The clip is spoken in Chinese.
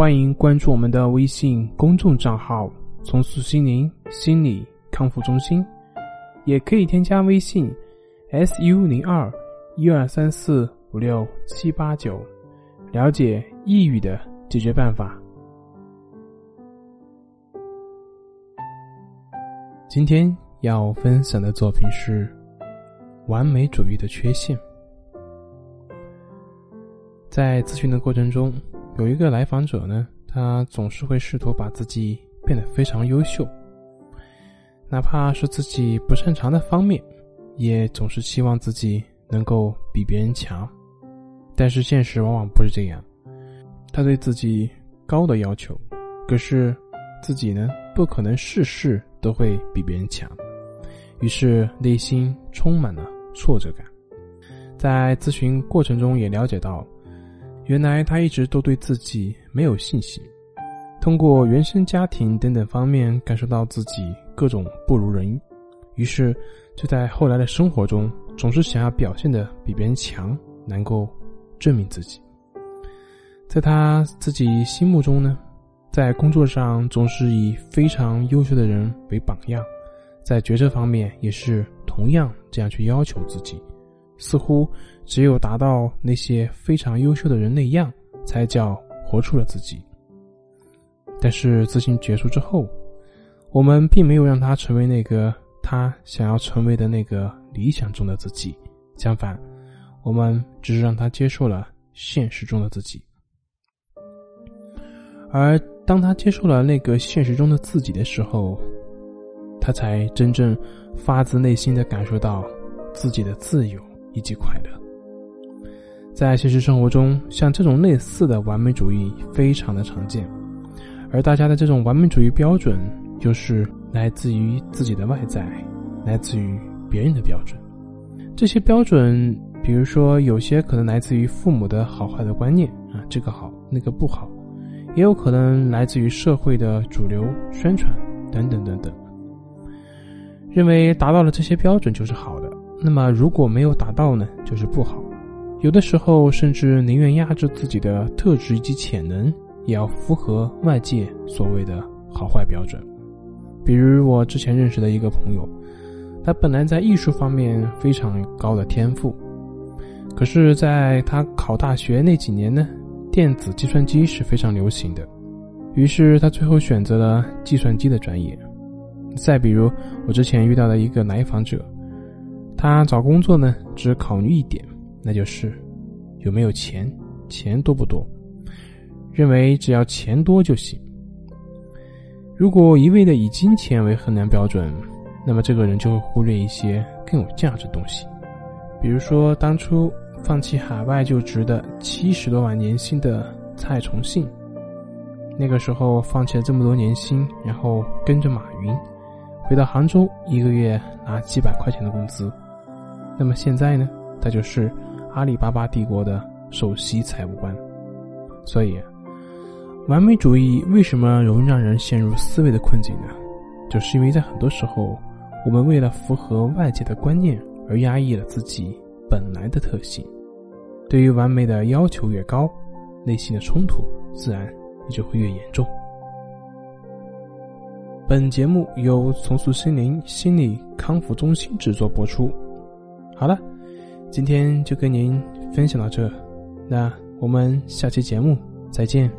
欢迎关注我们的微信公众账号“重塑心灵心理康复中心”，也可以添加微信 “su 零二一二三四五六七八九”，了解抑郁的解决办法。今天要分享的作品是《完美主义的缺陷》。在咨询的过程中。有一个来访者呢，他总是会试图把自己变得非常优秀，哪怕是自己不擅长的方面，也总是期望自己能够比别人强。但是现实往往不是这样，他对自己高的要求，可是自己呢不可能事事都会比别人强，于是内心充满了挫折感。在咨询过程中也了解到。原来他一直都对自己没有信心，通过原生家庭等等方面感受到自己各种不如人意，于是就在后来的生活中总是想要表现的比别人强，能够证明自己。在他自己心目中呢，在工作上总是以非常优秀的人为榜样，在决策方面也是同样这样去要求自己。似乎只有达到那些非常优秀的人那样，才叫活出了自己。但是自信结束之后，我们并没有让他成为那个他想要成为的那个理想中的自己，相反，我们只是让他接受了现实中的自己。而当他接受了那个现实中的自己的时候，他才真正发自内心的感受到自己的自由。以及快乐，在现实生活中，像这种类似的完美主义非常的常见，而大家的这种完美主义标准，就是来自于自己的外在，来自于别人的标准。这些标准，比如说有些可能来自于父母的好坏的观念啊，这个好，那个不好，也有可能来自于社会的主流宣传等等等等，认为达到了这些标准就是好。那么如果没有达到呢，就是不好。有的时候甚至宁愿压制自己的特质以及潜能，也要符合外界所谓的好坏标准。比如我之前认识的一个朋友，他本来在艺术方面非常高的天赋，可是在他考大学那几年呢，电子计算机是非常流行的，于是他最后选择了计算机的专业。再比如我之前遇到的一个来访者。他找工作呢，只考虑一点，那就是有没有钱，钱多不多，认为只要钱多就行。如果一味的以金钱为衡量标准，那么这个人就会忽略一些更有价值的东西，比如说当初放弃海外就职的七十多万年薪的蔡崇信，那个时候放弃了这么多年薪，然后跟着马云回到杭州，一个月拿几百块钱的工资。那么现在呢，他就是阿里巴巴帝国的首席财务官。所以，完美主义为什么容易让人陷入思维的困境呢？就是因为在很多时候，我们为了符合外界的观念而压抑了自己本来的特性。对于完美的要求越高，内心的冲突自然也就会越严重。本节目由重塑心灵心理康复中心制作播出。好了，今天就跟您分享到这，那我们下期节目再见。